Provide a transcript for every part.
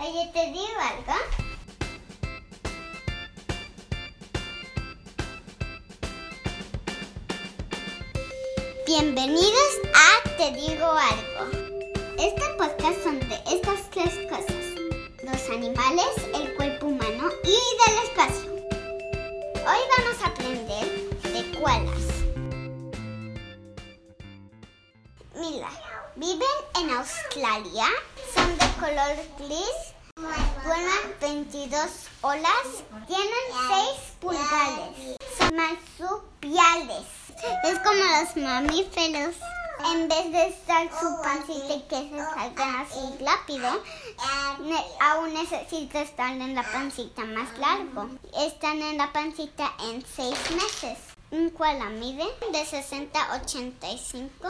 Oye, ¿te digo algo? Bienvenidos a Te digo algo. Este podcast son de estas tres cosas. Los animales, el cuerpo humano y del espacio. Hoy vamos a aprender de koalas. Mira, viven en Australia, son de color gris, vuelan 22 olas, tienen 6 pulgares, son marsupiales. Es como los mamíferos. En vez de estar su pancita y que se salgan así rápido, aún necesita estar en la pancita más largo. Están en la pancita en 6 meses. Un koala mide de 60 a 85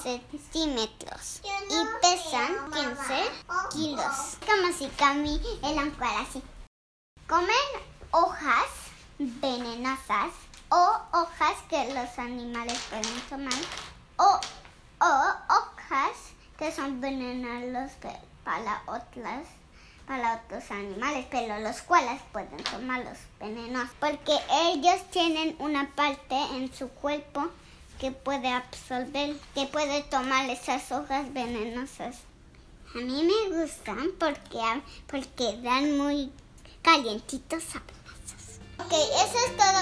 centímetros y pesan 15 kilos. Como si Cami era un koala así. Comen hojas venenosas o hojas que los animales pueden tomar o, o hojas que son venenosas para otras para otros animales, pero los koalas pueden tomar los venenos porque ellos tienen una parte en su cuerpo que puede absorber, que puede tomar esas hojas venenosas. A mí me gustan porque, porque dan muy calientitos sabrosos. Ok, eso es todo.